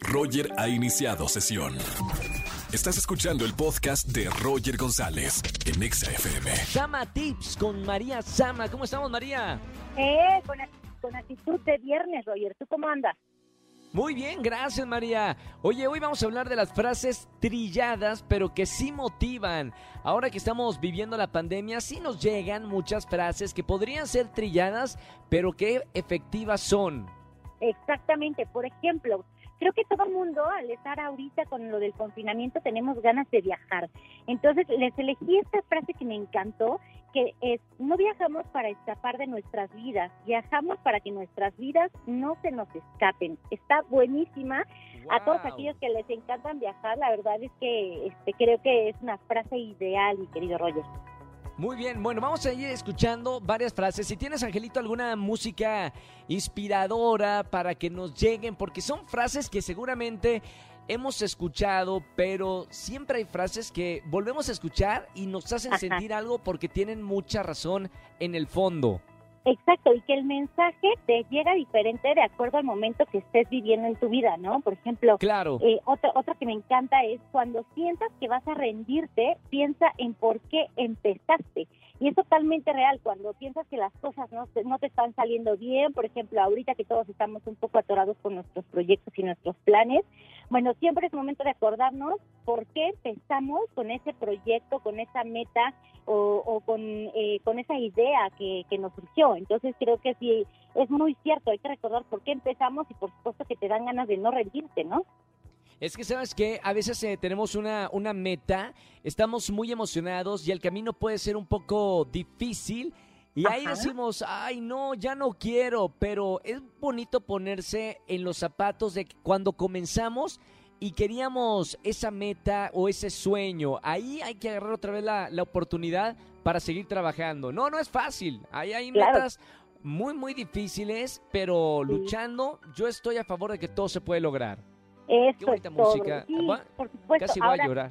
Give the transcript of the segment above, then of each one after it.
Roger ha iniciado sesión. Estás escuchando el podcast de Roger González en Exa FM. Sama Tips con María Sama. ¿Cómo estamos, María? Eh, con, con actitud de viernes, Roger. ¿Tú cómo andas? Muy bien, gracias María. Oye, hoy vamos a hablar de las frases trilladas, pero que sí motivan. Ahora que estamos viviendo la pandemia, sí nos llegan muchas frases que podrían ser trilladas, pero que efectivas son. Exactamente. Por ejemplo, creo que todo el mundo, al estar ahorita con lo del confinamiento, tenemos ganas de viajar. Entonces, les elegí esta frase que me encantó, que es, no viajamos para escapar de nuestras vidas, viajamos para que nuestras vidas no se nos escapen. Está buenísima. A todos aquellos que les encantan viajar, la verdad es que este, creo que es una frase ideal, mi querido Roger. Muy bien, bueno, vamos a ir escuchando varias frases. Si tienes, Angelito, alguna música inspiradora para que nos lleguen, porque son frases que seguramente hemos escuchado, pero siempre hay frases que volvemos a escuchar y nos hacen Ajá. sentir algo porque tienen mucha razón en el fondo. Exacto, y que el mensaje te llega diferente de acuerdo al momento que estés viviendo en tu vida, ¿no? Por ejemplo, Claro. eh, otra, otra que me encanta es cuando sientas que vas a rendirte, piensa en por qué empezaste. Y es totalmente real, cuando piensas que las cosas no no te están saliendo bien, por ejemplo, ahorita que todos estamos un poco atorados con nuestros proyectos y nuestros planes, bueno, siempre es momento de acordarnos por qué empezamos con ese proyecto, con esa meta o, o con, eh, con esa idea que, que nos surgió. Entonces creo que sí, es muy cierto, hay que recordar por qué empezamos y por supuesto que te dan ganas de no rendirte, ¿no? Es que sabes que a veces eh, tenemos una, una meta, estamos muy emocionados y el camino puede ser un poco difícil y ahí Ajá. decimos, ay no, ya no quiero, pero es bonito ponerse en los zapatos de cuando comenzamos y queríamos esa meta o ese sueño, ahí hay que agarrar otra vez la, la oportunidad para seguir trabajando. No, no es fácil, ahí hay Claro. metas muy, muy difíciles, pero Sí. luchando, yo estoy a favor de que todo se puede lograr. Eso Qué bonita es todo. música. Sí, Bueno, por supuesto. Casi voy ahora, a llorar.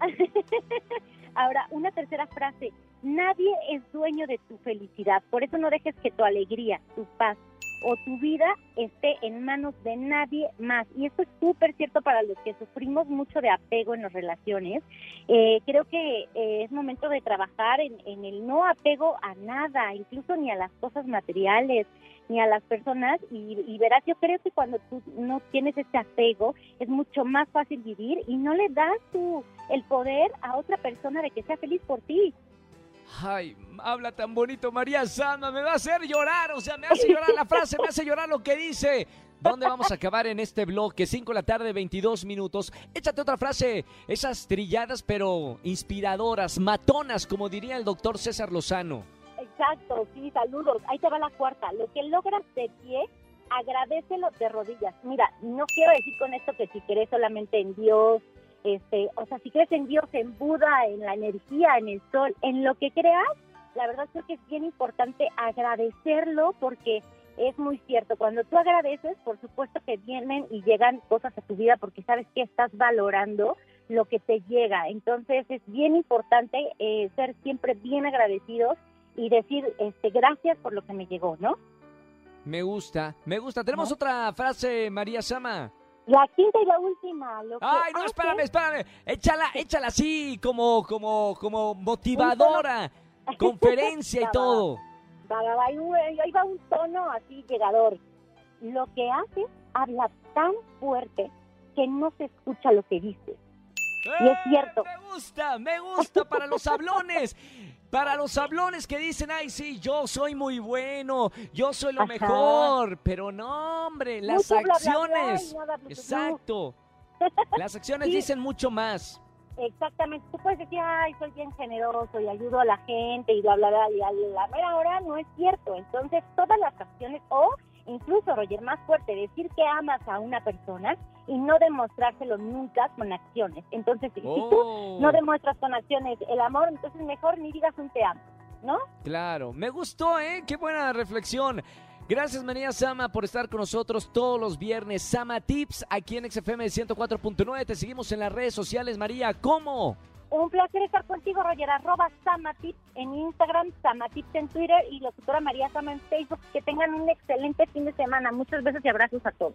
ahora, una tercera frase. Nadie es dueño de tu felicidad. Por eso no dejes que tu alegría, tu paz o tu vida esté en manos de nadie más. Y esto es súper cierto para los que sufrimos mucho de apego en las relaciones. Eh, creo que eh, es momento de trabajar en, en el no apego a nada, incluso ni a las cosas materiales, ni a las personas. Y, y verás, yo creo que cuando tú no tienes ese apego, es mucho más fácil vivir y no le das tu, el poder a otra persona de que sea feliz por ti. Ay, habla tan bonito María Sama, me va a hacer llorar, o sea, me hace llorar la frase, me hace llorar lo que dice. ¿Dónde vamos a acabar en este bloque? 5 de la tarde, 22 minutos. Échate otra frase, esas trilladas pero inspiradoras, matonas, como diría el doctor César Lozano. Exacto, sí, saludos. Ahí te va la cuarta. Lo que logras de pie, agradecelo de rodillas. Mira, no quiero decir con esto que si crees solamente en Dios, este, o sea, si crees en Dios, en Buda, en la energía, en el sol, en lo que creas, la verdad creo que es bien importante agradecerlo porque es muy cierto. Cuando tú agradeces, por supuesto que vienen y llegan cosas a tu vida porque sabes que estás valorando lo que te llega. Entonces es bien importante eh, ser siempre bien agradecidos y decir este gracias por lo que me llegó, ¿no? Me gusta, me gusta. Tenemos ¿No? otra frase, María Sama. La quinta y la última. Lo que Ay, no, espérame, espérame. Échala, échala así, como, como, como motivadora. Conferencia y todo. va, va, va, ahí va un tono así llegador. Lo que haces habla tan fuerte que no se escucha lo que dices. Y es cierto. ¡Eh! Me gusta, me gusta para los hablones. Para los hablones que dicen, ay, sí, yo soy muy bueno, yo soy lo Ajá. mejor. Pero no, hombre, las Mucho acciones. y nada, bla, bla, bla. Exacto. Las acciones Sí. dicen mucho más. Exactamente, tú puedes decir, ay, soy bien generoso y ayudo a la gente y bla, bla, bla, y a la mera hora no es cierto. Entonces, todas las acciones, o incluso, Roger, más fuerte, decir que amas a una persona y no demostrárselo nunca con acciones. Entonces, si, si tú Oh, no demuestras con acciones el amor, entonces mejor ni digas un te amo, ¿no? claro. Me gustó, ¿eh? Qué buena reflexión. Gracias María Sama por estar con nosotros todos los viernes. Sama Tips aquí en XFM 104.9. Te seguimos en las redes sociales, María. ¿Cómo? Un placer estar contigo, Roger. Arroba Samatips en Instagram, Samatips en Twitter y locutora María Sama en Facebook. Que tengan un excelente fin de semana. Muchas besos y abrazos a todos.